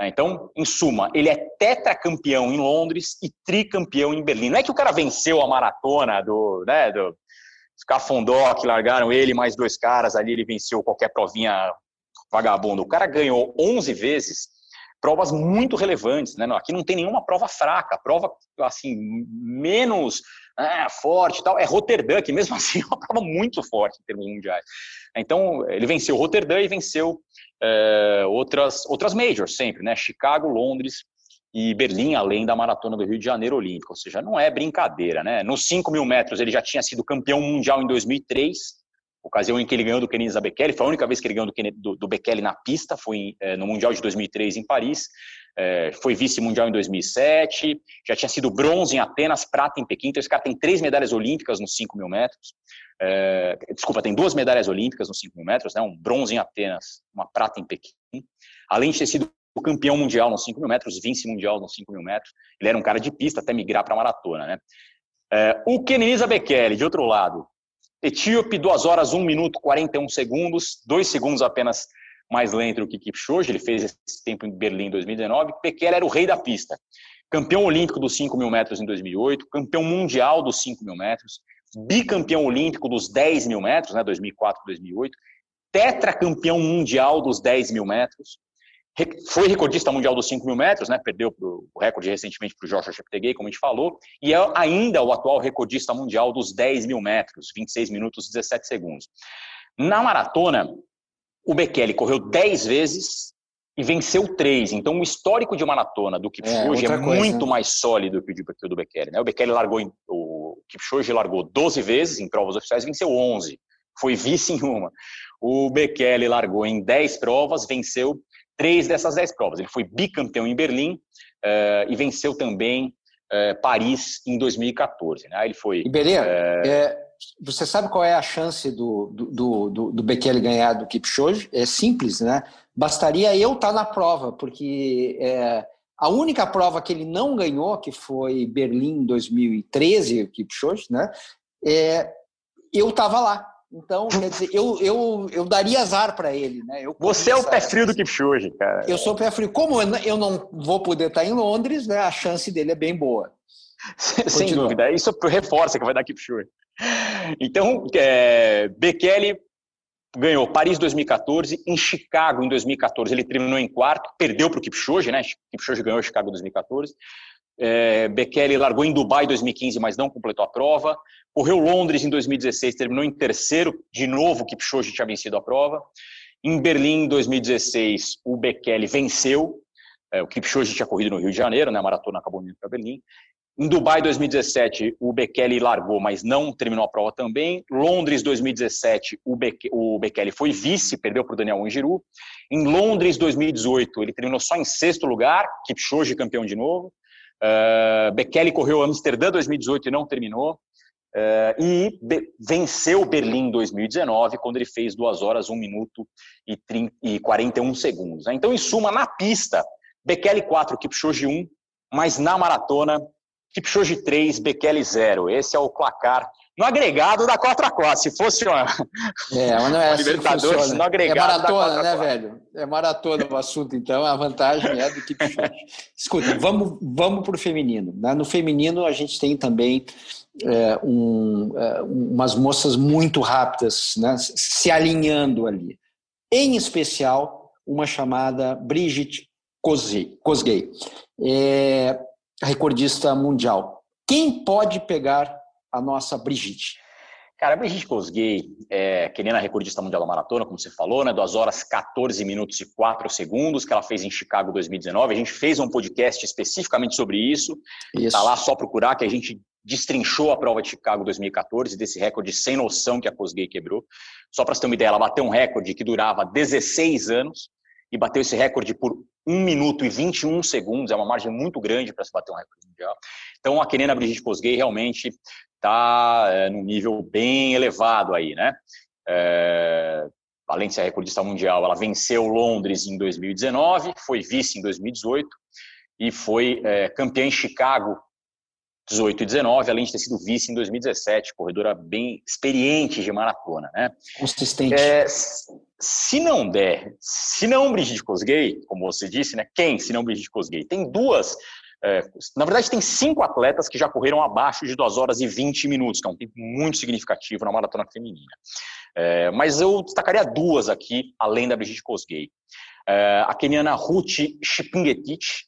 É, então, em suma, ele é tetracampeão em Londres e tricampeão em Berlim. Não é que o cara venceu a maratona do, né, do Scafondó, que largaram ele mais dois caras ali, ele venceu qualquer provinha vagabundo. O cara ganhou 11 vezes provas muito relevantes, né? Aqui não tem nenhuma prova fraca, prova assim menos é, forte, tal. É Roterdã, que mesmo [laughs] assim é uma prova muito forte em termos mundiais. Então ele venceu Roterdã e venceu é, outras, outras majors sempre, né? Chicago, Londres e Berlim, além da maratona do Rio de Janeiro Olímpico. Ou seja, não é brincadeira, né? Nos 5 mil metros ele já tinha sido campeão mundial em 2003, ocasião em que ele ganhou do Kenenisa Bekele, foi a única vez que ele ganhou do, do, do Bekele na pista, foi é, no Mundial de 2003 em Paris, é, foi vice-mundial em 2007, já tinha sido bronze em Atenas, prata em Pequim, então esse cara tem três medalhas olímpicas nos 5 mil metros, é, desculpa, tem duas medalhas olímpicas nos 5 mil metros, né, um bronze em Atenas, uma prata em Pequim, além de ter sido campeão mundial nos 5 mil metros, vice-mundial nos 5 mil metros, ele era um cara de pista até migrar para maratona, né. O Kenenisa Bekele, de outro lado, etíope, 2 horas, 1 minuto, 41 segundos, 2 segundos apenas mais lento que Kipchoge, ele fez esse tempo em Berlim em 2019, Bekele era o rei da pista, campeão olímpico dos 5 mil metros em 2008, campeão mundial dos 5 mil metros, bicampeão olímpico dos 10 mil metros, né, 2004 2008, tetracampeão mundial dos 10 mil metros, foi recordista mundial dos 5 mil metros, né, perdeu o recorde recentemente para o Joshua Cheptegei, como a gente falou, e é ainda o atual recordista mundial dos 10 mil metros, 26 minutos e 17 segundos. Na maratona, o Bekele correu 10 vezes e venceu 3. Então, o histórico de maratona do Kipchoge é, é muito mais sólido que o do Bekele. Né? O Bekele largou, o Kipchoge largou 12 vezes em provas oficiais e venceu 11. foi vice em uma. O Bekele largou em 10 provas, venceu três dessas 10 provas. Ele foi bicampeão em Berlim uh, e venceu também uh, Paris em 2014. Né? Ele foi. Iberê, uh, é, você sabe qual é a chance do, do, do, do Bekele ganhar do Kipchoge? É simples, né? Bastaria eu estar na prova, porque é, a única prova que ele não ganhou, que foi Berlim 2013, o Kipchoge, né? É, eu estava lá. Então, quer dizer, eu, eu, eu daria azar para ele, né? Eu Você é o pé frio do Kipchoge, cara. Eu sou o pé frio. Como eu não vou poder estar em Londres, né? A chance dele é bem boa. Sem dúvida. Isso reforça que vai dar Kipchoge. Então, é, Bekele ganhou Paris 2014, em Chicago em 2014 ele terminou em quarto, perdeu para o Kipchoge, né? Kipchoge ganhou Chicago 2014. É, Bekele largou em Dubai em 2015, mas não completou a prova. Correu Londres em 2016, terminou em terceiro, de novo Kipchoge tinha vencido a prova. Em Berlim em 2016, o Bekele venceu. É, o Kipchoge tinha corrido no Rio de Janeiro, né? A maratona acabou indo para Berlim. Em Dubai 2017, o Bekele largou, mas não terminou a prova também. Londres 2017, o, o Bekele foi vice, perdeu para o Daniel Angiru. Em Londres 2018, ele terminou só em sexto lugar, Kipchoge campeão de novo. Uh, Bekele correu Amsterdã 2018 e não terminou. Uh, e venceu Berlim 2019, quando ele fez 2 horas, 1 minuto e, 30, e 41 segundos. Né? Então, em suma, na pista, Bekele 4, Kipchoge 1, mas na maratona, Kipchoge 3, Bekele 0. Esse é o placar no agregado da 4 a 4 Se fosse uma, é, mas não é [laughs] assim Libertadores, no agregado é maratona, né, velho? É maratona o assunto, então a vantagem é do Kipchoge. Escuta, vamos, vamos para o feminino. Né? No feminino, a gente tem também é, um, é, umas moças muito rápidas né? se alinhando ali. Em especial, uma chamada Brigitte Kosgei. É, recordista mundial. Quem pode pegar a nossa Brigitte? Cara, a Brigitte Kosgei é querendo recordista mundial da maratona, como você falou, né? 2 horas 14 minutos e 4 segundos, que ela fez em Chicago 2019. A gente fez um podcast especificamente sobre isso. isso. Tá lá só procurar que a gente destrinchou a prova de Chicago 2014, desse recorde sem noção que a Kosgei quebrou. Só para você ter uma ideia, ela bateu um recorde que durava 16 anos e bateu esse recorde por 1 minuto e 21 segundos, é uma margem muito grande para se bater um recorde mundial. Então a Kenena Brigitte Kosgei realmente está é, num nível bem elevado aí, né? É, além de ser recordista mundial, ela venceu Londres em 2019, foi vice em 2018 e foi é, campeã em Chicago 18 e 19, além de ter sido vice em 2017, corredora bem experiente de maratona, né? Consistente. É, se não der, se não Brigitte Kosgei, como você disse, né? Quem, se não Brigitte Kosgei? Tem duas, é, na verdade tem cinco atletas que já correram abaixo de 2 horas e 20 minutos, que é um tempo muito significativo na maratona feminina. É, mas eu destacaria duas aqui, além da Brigitte Kosgei. É, a keniana Ruth Chipingetich,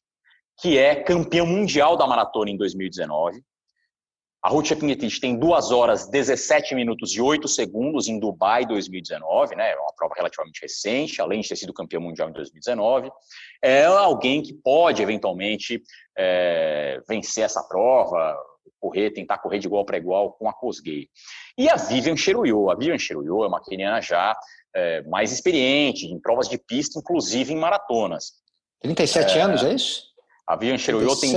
que é campeã mundial da maratona em 2019. A Ruth Chepngetich tem 2 horas 17 minutos e 8 segundos em Dubai 2019, né? É uma prova relativamente recente, além de ter sido campeã mundial em 2019. É alguém que pode eventualmente é, vencer essa prova, correr, tentar correr de igual para igual com a Kosgei. E a Vivian Cheruyo. A Vivian Cheruyo é uma keniana já é, mais experiente em provas de pista, inclusive em maratonas. 37 é, anos, é isso? A Vivian Cheruiyot tem...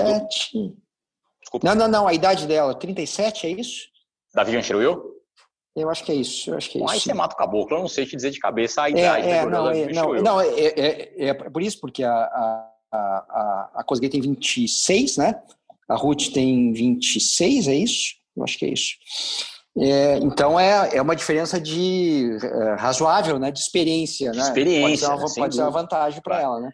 Desculpa. Não, não, não, a idade dela, 37, é isso? Da Vivian Cheruiyot? Eu acho que é isso, eu acho que é Bom, isso. Aí você mata o caboclo, eu não sei te dizer de cabeça a idade é, é, não, é, não, não, é, é, é, por isso, porque a, a, a, a Cosgay tem 26, né? A Ruth tem 26, é isso? Eu acho que é isso. É, então é, é uma diferença de é, razoável, né? De experiência, né? Experiência, pode ser uma, né? pode ser uma vantagem para ela, né?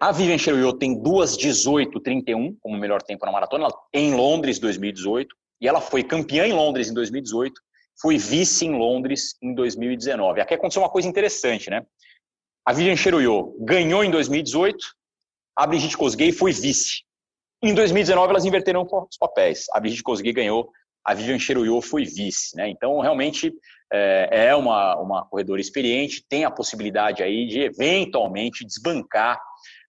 A Vivian Cheruiyot tem 2:18:31 como melhor tempo na maratona em Londres 2018 e ela foi campeã em Londres em 2018, foi vice em Londres em 2019. Aqui aconteceu uma coisa interessante, né? A Vivian Cheruiyot ganhou em 2018, a Brigitte Kosgei foi vice. Em 2019 elas inverteram os papéis. A Brigitte Kosgei ganhou, a Vivian Cheruiyot foi vice, né? Então realmente é, é uma, uma corredora experiente, tem a possibilidade aí de eventualmente desbancar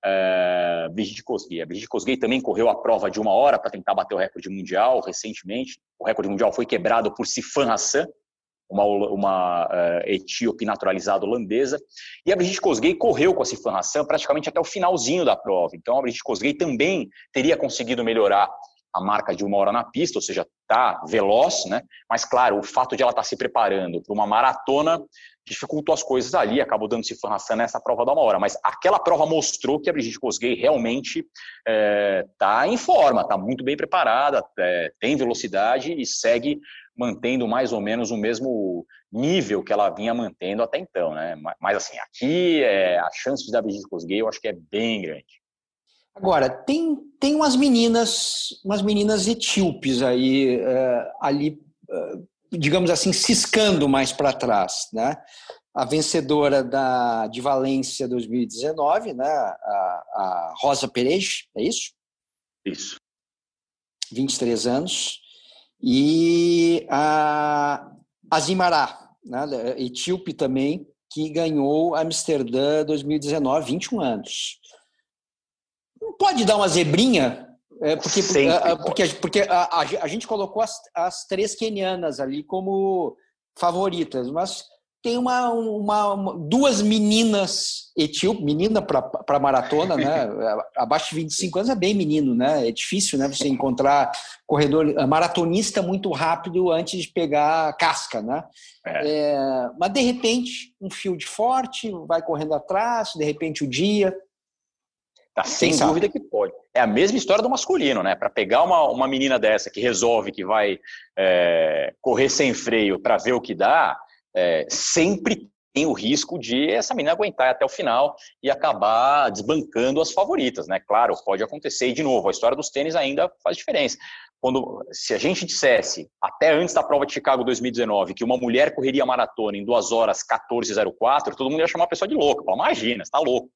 uh, Brigitte Kosgei. A Brigitte Kosgei também correu a prova de uma hora para tentar bater o recorde mundial recentemente. O recorde mundial foi quebrado por Sifan Hassan, uma, uma uh, etíope naturalizada holandesa. E a Brigitte Kosgei correu com a Sifan Hassan praticamente até o finalzinho da prova. Então a Brigitte Kosgei também teria conseguido melhorar a marca de uma hora na pista, ou seja, está veloz, né? Mas claro, o fato de ela estar tá se preparando para uma maratona dificultou as coisas ali, acabou dando Sifan Hassan nessa prova da uma hora. Mas aquela prova mostrou que a Brigitte Kosgei realmente está é, em forma, está muito bem preparada, é, tem velocidade e segue mantendo mais ou menos o mesmo nível que ela vinha mantendo até então, né? Mas assim, aqui é, a chance dar Brigitte Kosgei eu acho que é bem grande. Agora, tem, tem umas meninas, umas meninas etíopes aí, ali, digamos assim, ciscando mais para trás, né? A vencedora da, de Valência 2019, né? A, a Rosa Pereira, é isso? Isso. 23 anos. E a Azimará, né? etíope também, que ganhou Amsterdã 2019, 21 anos pode dar uma zebrinha? É, porque, porque, porque, porque a, a, a, gente colocou as, as três quenianas ali como favoritas, mas tem uma, uma, uma duas meninas etíope, menina para maratona, né? [laughs] Abaixo de 25 anos é bem menino, né? É difícil, né? Você encontrar corredor maratonista muito rápido antes de pegar casca, né? É. É, mas de repente um fio de forte vai correndo atrás, de repente o dia Tá, sem dúvida que pode. É a mesma história do masculino, né? Para pegar uma, uma menina dessa que resolve que vai é, correr sem freio para ver o que dá, é, sempre tem o risco de essa menina aguentar até o final e acabar desbancando as favoritas, né? Claro, pode acontecer. E, de novo, a história dos tênis ainda faz diferença. Quando, se a gente dissesse, até antes da prova de Chicago 2019, que uma mulher correria maratona em 2 horas 14,04, todo mundo ia chamar a pessoa de louca. Imagina, você está louco.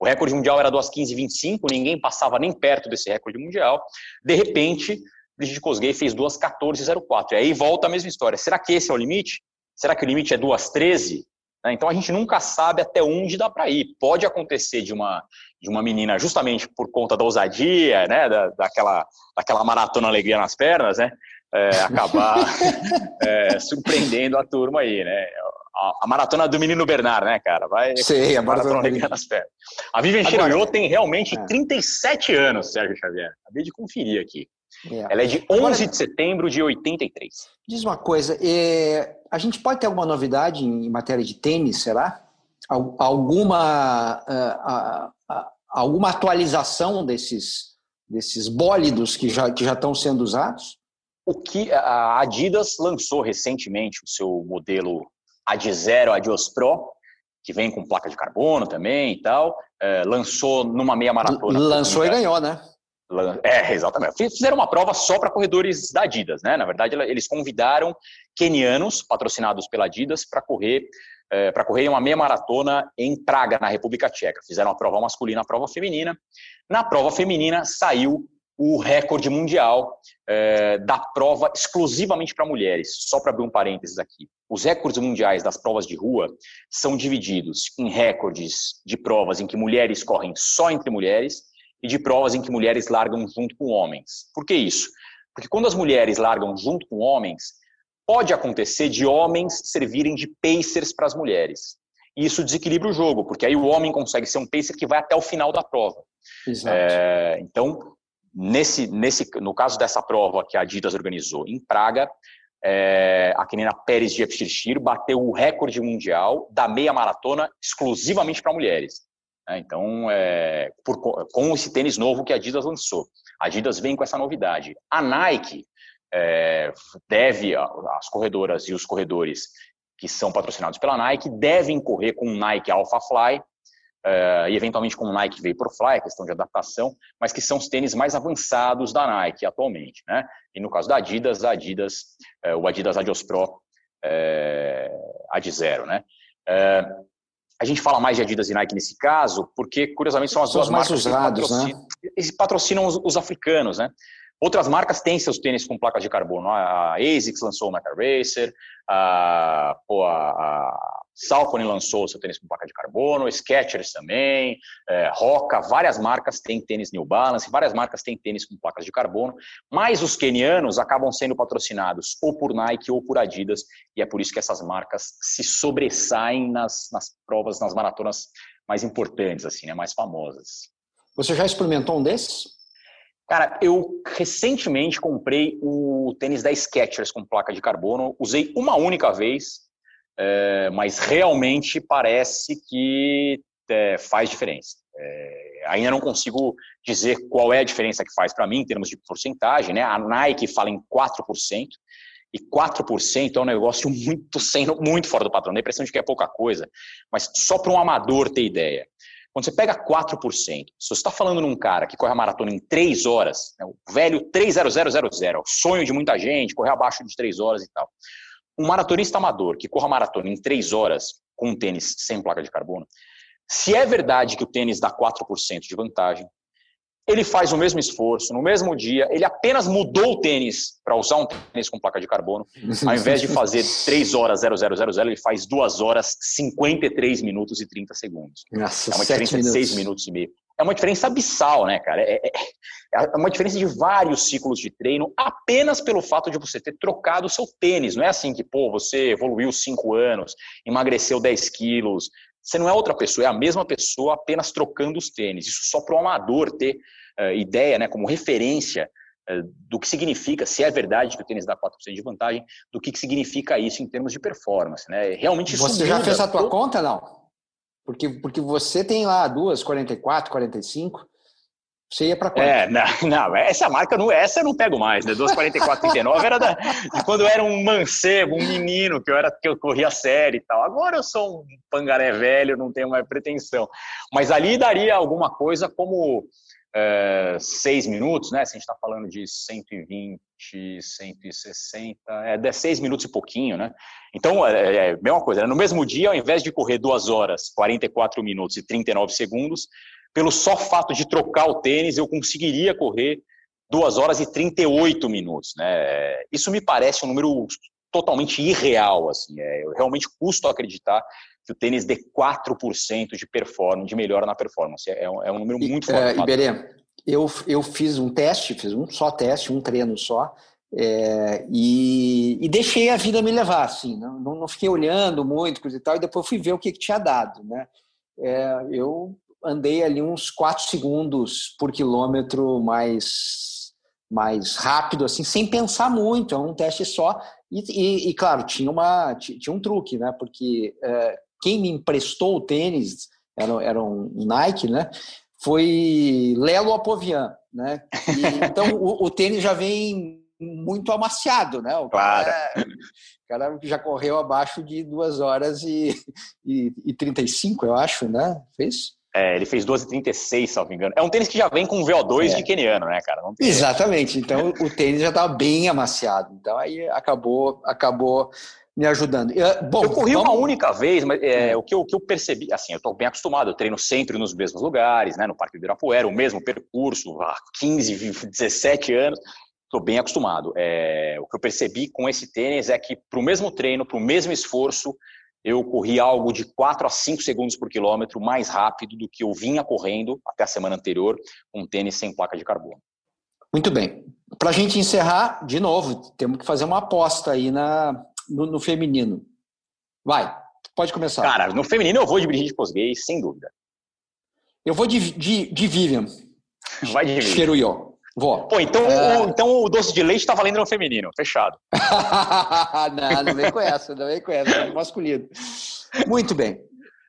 O recorde mundial era 2 15,25, ninguém passava nem perto desse recorde mundial. De repente, Brigitte Kosgei fez 2 14,04. E aí volta a mesma história. Será que esse é o limite? Será que o limite é 2 13? Né? Então a gente nunca sabe até onde dá para ir. Pode acontecer de uma, de uma menina, justamente por conta da ousadia, né? da, daquela, daquela maratona alegria nas pernas, né? É, acabar [laughs] é, surpreendendo a turma aí, né? A, a, maratona do menino Bernard, né, cara? Vai Sei, a maratona, alegria nas pernas. A Vivian Cheruiyot tem realmente é. 37 anos, Sérgio Xavier. Acabei de conferir aqui. É. Ela é de 11 Agora, de setembro de 83. Diz uma coisa, é, a gente pode ter alguma novidade em matéria de tênis, será? Alguma, uh, uh, alguma atualização desses, desses bólidos que já, que já estão sendo usados? O que a Adidas lançou recentemente o seu modelo Ad Zero Adios Pro, que vem com placa de carbono também e tal, é, lançou numa meia maratona. Lançou e ganhou, né? É, exatamente. Fizeram uma prova só para corredores da Adidas, né? Na verdade, eles convidaram quenianos, patrocinados pela Adidas, para correr é, para correr uma meia maratona em Praga, na República Tcheca. Fizeram a prova masculina, a prova feminina. Na prova feminina saiu o recorde mundial é, da prova exclusivamente para mulheres. Só para abrir um parênteses aqui. Os recordes mundiais das provas de rua são divididos em recordes de provas em que mulheres correm só entre mulheres e de provas em que mulheres largam junto com homens. Por que isso? Porque quando as mulheres largam junto com homens, pode acontecer de homens servirem de pacers para as mulheres. E isso desequilibra o jogo, porque aí o homem consegue ser um pacer que vai até o final da prova. É, então, nesse, nesse, no caso dessa prova que a Adidas organizou em Praga, é, a Kenina Pérez de Epshirshir bateu o recorde mundial da meia maratona exclusivamente para mulheres. Né? Então, é, por, com esse tênis novo que a Adidas lançou. A Adidas vem com essa novidade. A Nike é, deve, as corredoras e os corredores que são patrocinados pela Nike, devem correr com o Nike Alpha Fly, é, e eventualmente com o Nike Vaporfly, questão de adaptação, mas que são os tênis mais avançados da Nike atualmente. Né? E no caso da Adidas, a Adidas, é, o Adidas Adios Pro é, Ad Zero. Né? É, a gente fala mais de Adidas e Nike nesse caso, porque, curiosamente, são as duas marcas usados, que patrocinam, né? patrocinam os, os, africanos, né? Outras marcas têm seus tênis com placas de carbono. A ASICS lançou o Maca Racer, a, pô, a, Salcone lançou seu tênis com placa de carbono, Skechers também, é, Roca, várias marcas têm tênis New Balance, várias marcas têm tênis com placas de carbono, mas os kenianos acabam sendo patrocinados ou por Nike ou por Adidas, e é por isso que essas marcas se sobressaem nas, nas provas, nas maratonas mais importantes, assim, né, mais famosas. Você já experimentou um desses? Cara, eu recentemente comprei o tênis da Skechers com placa de carbono, usei uma única vez, é, mas realmente parece que é, faz diferença. É, ainda não consigo dizer qual é a diferença que faz para mim em termos de porcentagem, né? A Nike fala em 4%, e 4% é um negócio muito, sendo muito fora do padrão. Dá a impressão de que é pouca coisa, mas só para um amador ter ideia. Quando você pega 4%, se você está falando num cara que corre a maratona em 3 horas, né, o velho 30000, sonho de muita gente, correr abaixo de 3 horas e tal. Um maratonista amador que corra maratona em 3 horas com um tênis sem placa de carbono, se é verdade que o tênis dá 4% de vantagem, ele faz o mesmo esforço, no mesmo dia, ele apenas mudou o tênis para usar um tênis com placa de carbono, [laughs] ao invés de fazer 3 horas 0000, ele faz 2 horas 53 minutos e 30 segundos. Nossa, é uma diferença minutos. de 6 minutos e meio. É uma diferença abissal, né, cara? É, é, é, uma diferença de vários ciclos de treino apenas pelo fato de você ter trocado o seu tênis. Não é assim que, pô, você evoluiu 5 anos, emagreceu 10 quilos, você não é outra pessoa, é a mesma pessoa apenas trocando os tênis. Isso só para o amador ter uh, ideia, né, como referência uh, do que significa, se é verdade que o tênis dá 4% de vantagem, do que, que significa isso em termos de performance. Né? Realmente isso Você já fez a tua conta, não? Porque, porque você tem lá duas, 44, 45. Você ia para quanto? É, não, [laughs] não, essa marca, não, essa eu não pego mais, né? 2,44,39 era da, quando eu era um mancebo, um menino, que eu, era, que eu corria série e tal. Agora eu sou um pangaré velho, não tenho mais pretensão. Mas ali daria alguma coisa como é, seis minutos, né? Se a gente está falando de 120, 160, é, é seis minutos e pouquinho, né? Então, é, é a mesma coisa, né? no mesmo dia, ao invés de correr duas horas, 44 minutos e 39 segundos, pelo só fato de trocar o tênis, eu conseguiria correr 2 horas e 38 minutos. Né? Isso me parece um número totalmente irreal. Assim. É, eu realmente custo acreditar que o tênis dê 4% de performance, de melhora na performance. É, um, é um número muito forte. Uh, Iberê, eu, eu fiz um teste, fiz um só teste, um treino só, é, e, e, deixei a vida me levar, assim, não, não, fiquei olhando muito, coisa e tal, e depois fui ver o que, que tinha dado, né? É, eu andei ali uns 4 segundos por quilômetro mais, mais rápido, assim, sem pensar muito, é um teste só. E, e, e claro, tinha, uma, tinha um truque, né? Porque é, quem me emprestou o tênis, era, era um Nike, né? Foi Lelo Apovian, né? E, então o, o, tênis já vem muito amaciado, né? O claro. Cara, o cara já correu abaixo de 2 horas e, e, e 35, eu acho, né? Fez? É, ele fez 12,36, se não me engano. É um tênis que já vem com VO2 é. de keniano, né, cara? Exatamente. Então o tênis já estava bem amaciado. Então aí acabou, acabou me ajudando. Bom, eu corri vamos... uma única vez, mas é, o, que eu, o que eu percebi, assim, eu estou bem acostumado, eu treino sempre nos mesmos lugares, né, no Parque do Ibirapuera, o mesmo percurso, há 15, 17 anos, estou bem acostumado. É, o que eu percebi com esse tênis é que para o mesmo treino, para o mesmo esforço, eu corri algo de 4 a 5 segundos por quilômetro mais rápido do que eu vinha correndo até a semana anterior com um tênis sem placa de carbono. Muito bem. Para a gente encerrar, de novo, temos que fazer uma aposta aí na, no, no feminino. Vai, pode começar. Cara, no feminino eu vou de Brigitte Kosgei, sem dúvida. Eu vou de, de, de Vivian. Vai de Vivian. Vou. Pô, então, é... o, então o doce de leite tá valendo no feminino, fechado. [laughs] não, não vem com essa, não vem com essa, é masculino. Muito bem.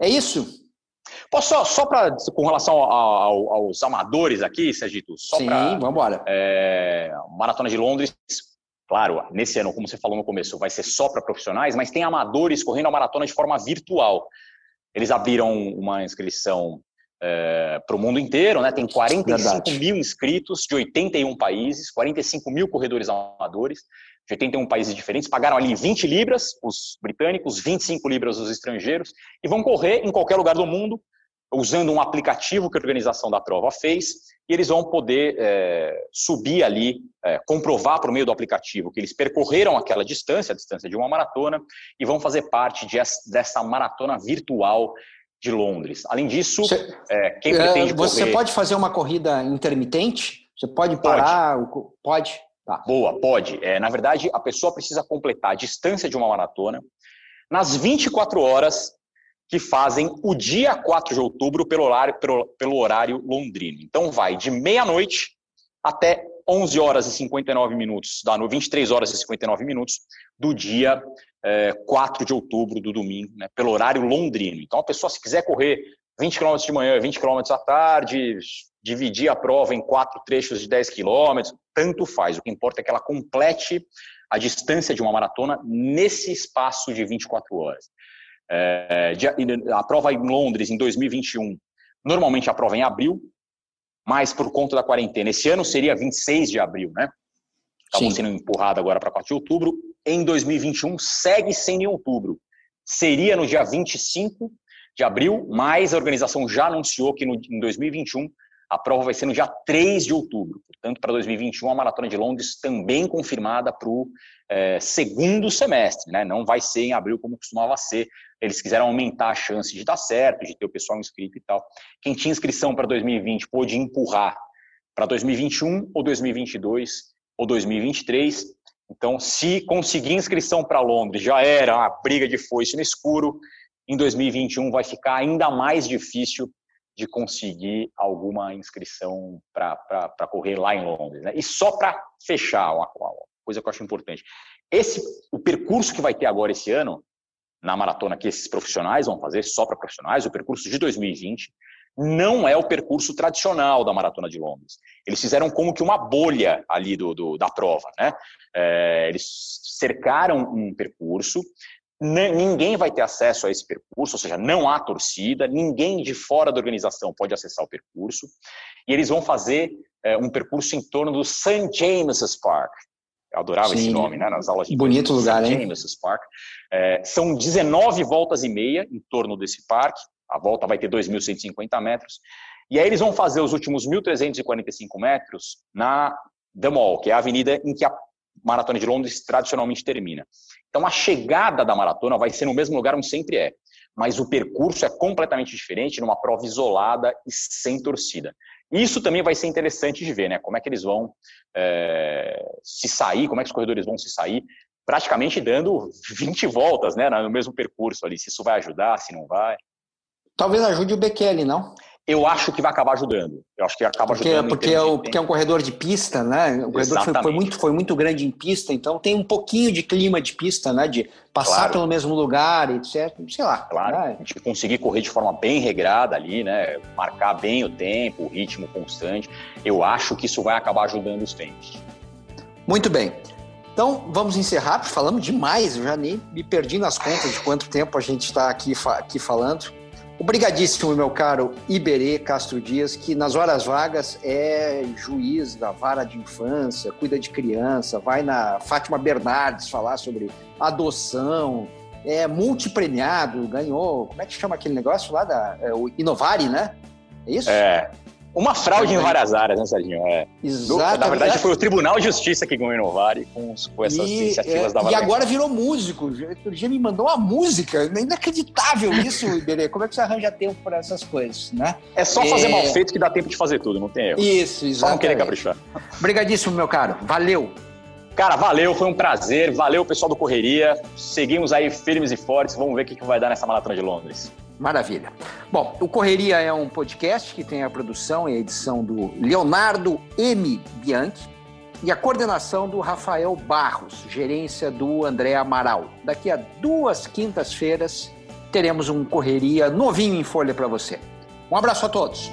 É isso? Posso só, só para com relação ao, ao, aos amadores aqui, Sergito? Só Sim, vamos embora. É, Maratona de Londres, claro, nesse ano, como você falou no começo, vai ser só para profissionais, mas tem amadores correndo a maratona de forma virtual. Eles abriram uma inscrição é, para o mundo inteiro, né? Tem 45 Verdade. mil inscritos de 81 países, 45 mil corredores amadores de 81 países diferentes, pagaram ali 20 libras os britânicos, 25 libras os estrangeiros, e vão correr em qualquer lugar do mundo, usando um aplicativo que a organização da prova fez, e eles vão poder é, subir ali, é, comprovar por meio do aplicativo que eles percorreram aquela distância, a distância de uma maratona, e vão fazer parte de, dessa maratona virtual de Londres. Além disso, você, é, quem pretende é, Você correr... pode fazer uma corrida intermitente? Você pode parar? Pode. pode? Tá. Boa, pode. É, na verdade, a pessoa precisa completar a distância de uma maratona nas 24 horas que fazem o dia 4 de outubro pelo horário, pelo, pelo horário londrino. Então, vai de meia-noite até 11 horas e 59 minutos, da 23 horas e 59 minutos do dia é, 4 de outubro, do domingo, né, pelo horário londrino. Então, a pessoa, se quiser correr 20 km de manhã, 20 km à tarde, dividir a prova em quatro trechos de 10 km, tanto faz. O que importa é que ela complete a distância de uma maratona nesse espaço de 24 horas. É, a prova em Londres, em 2021, normalmente a prova é em abril, mas por conta da quarentena, esse ano seria 26 de abril, né? Acabou sendo empurrado agora para 4 de outubro. Em 2021, segue sendo em outubro. Seria no dia 25 de abril, mas a organização já anunciou que no, em 2021 a prova vai ser no dia 3 de outubro. Portanto, para 2021, a Maratona de Londres também confirmada para o é, segundo semestre. Né? Não vai ser em abril como costumava ser. Eles quiseram aumentar a chance de dar certo, de ter o pessoal inscrito e tal. Quem tinha inscrição para 2020 pôde empurrar para 2021 ou 2022 ou 2023. Então, se conseguir inscrição para Londres, já era uma briga de foice no escuro. Em 2021 vai ficar ainda mais difícil de conseguir alguma inscrição para correr lá em Londres. Né? E só para fechar uma, coisa que eu acho importante, esse o percurso que vai ter agora esse ano na maratona que esses profissionais vão fazer só para profissionais, o percurso de 2020 não é o percurso tradicional da maratona de Londres. Eles fizeram como que uma bolha ali do, do da prova, né? É, eles cercaram um percurso ninguém vai ter acesso a esse percurso, ou seja, não há torcida, ninguém de fora da organização pode acessar o percurso, e eles vão fazer é, um percurso em torno do St. James's Park. Eu adorava Sim. esse nome, né, nas aulas de Bonito lugar, St. James's Park. É, são 19 voltas e meia em torno desse parque, a volta vai ter 2.150 metros, e aí eles vão fazer os últimos 1.345 metros na The Mall, que é a avenida em que a Maratona de Londres tradicionalmente termina. Então, a chegada da maratona vai ser no mesmo lugar onde sempre é, mas o percurso é completamente diferente numa prova isolada e sem torcida. Isso também vai ser interessante de ver, né? Como é que eles vão é, se sair, como é que os corredores vão se sair, praticamente dando 20 voltas, né? No mesmo percurso ali, se isso vai ajudar, se não vai. Talvez ajude o Bekele, não? eu acho que vai acabar ajudando. Eu acho que acaba porque, ajudando. Porque, é, o, porque é um corredor de pista, né? O corredor foi, foi, muito, foi muito grande em pista, então tem um pouquinho de clima de pista, né? De passar claro. pelo mesmo lugar, etc. Sei lá. Claro. Né? De conseguir correr de forma bem regrada ali, né? Marcar bem o tempo, o ritmo constante. Eu acho que isso vai acabar ajudando os tempos. Muito bem. Então, vamos encerrar, falamos demais, eu já nem me perdi nas contas de quanto tempo a gente está aqui, aqui falando. Obrigadíssimo, meu caro Iberê Castro Dias, que nas horas vagas é juiz da vara de infância, cuida de criança, vai na Fátima Bernardes falar sobre adoção, é multipremiado, ganhou, como é que chama aquele negócio lá da é, o Inovari, né? É isso? É, uma fraude em várias áreas, né, Serginho? É. Exatamente. Na verdade, foi o Tribunal de Justiça que ganhou Inovari com, com essas e, iniciativas é, da Valência. E agora virou músico. O dia me mandou uma música. É inacreditável isso, [laughs] Iberê. Como é que você arranja tempo para essas coisas, né? É só fazer é... mal feito que dá tempo de fazer tudo, não tem erro. Isso, exatamente. Só não querer caprichar. Obrigadíssimo, meu caro. Valeu. Cara, valeu, foi um prazer. Valeu, pessoal do Correria. Seguimos aí firmes e fortes. Vamos ver o que vai dar nessa maratona de Londres. Maravilha. Bom, o Correria é um podcast que tem a produção e a edição do Leonardo M. Bianchi e a coordenação do Rafael Barros, gerência do André Amaral. Daqui a duas quintas-feiras teremos um Correria novinho em folha para você. Um abraço a todos.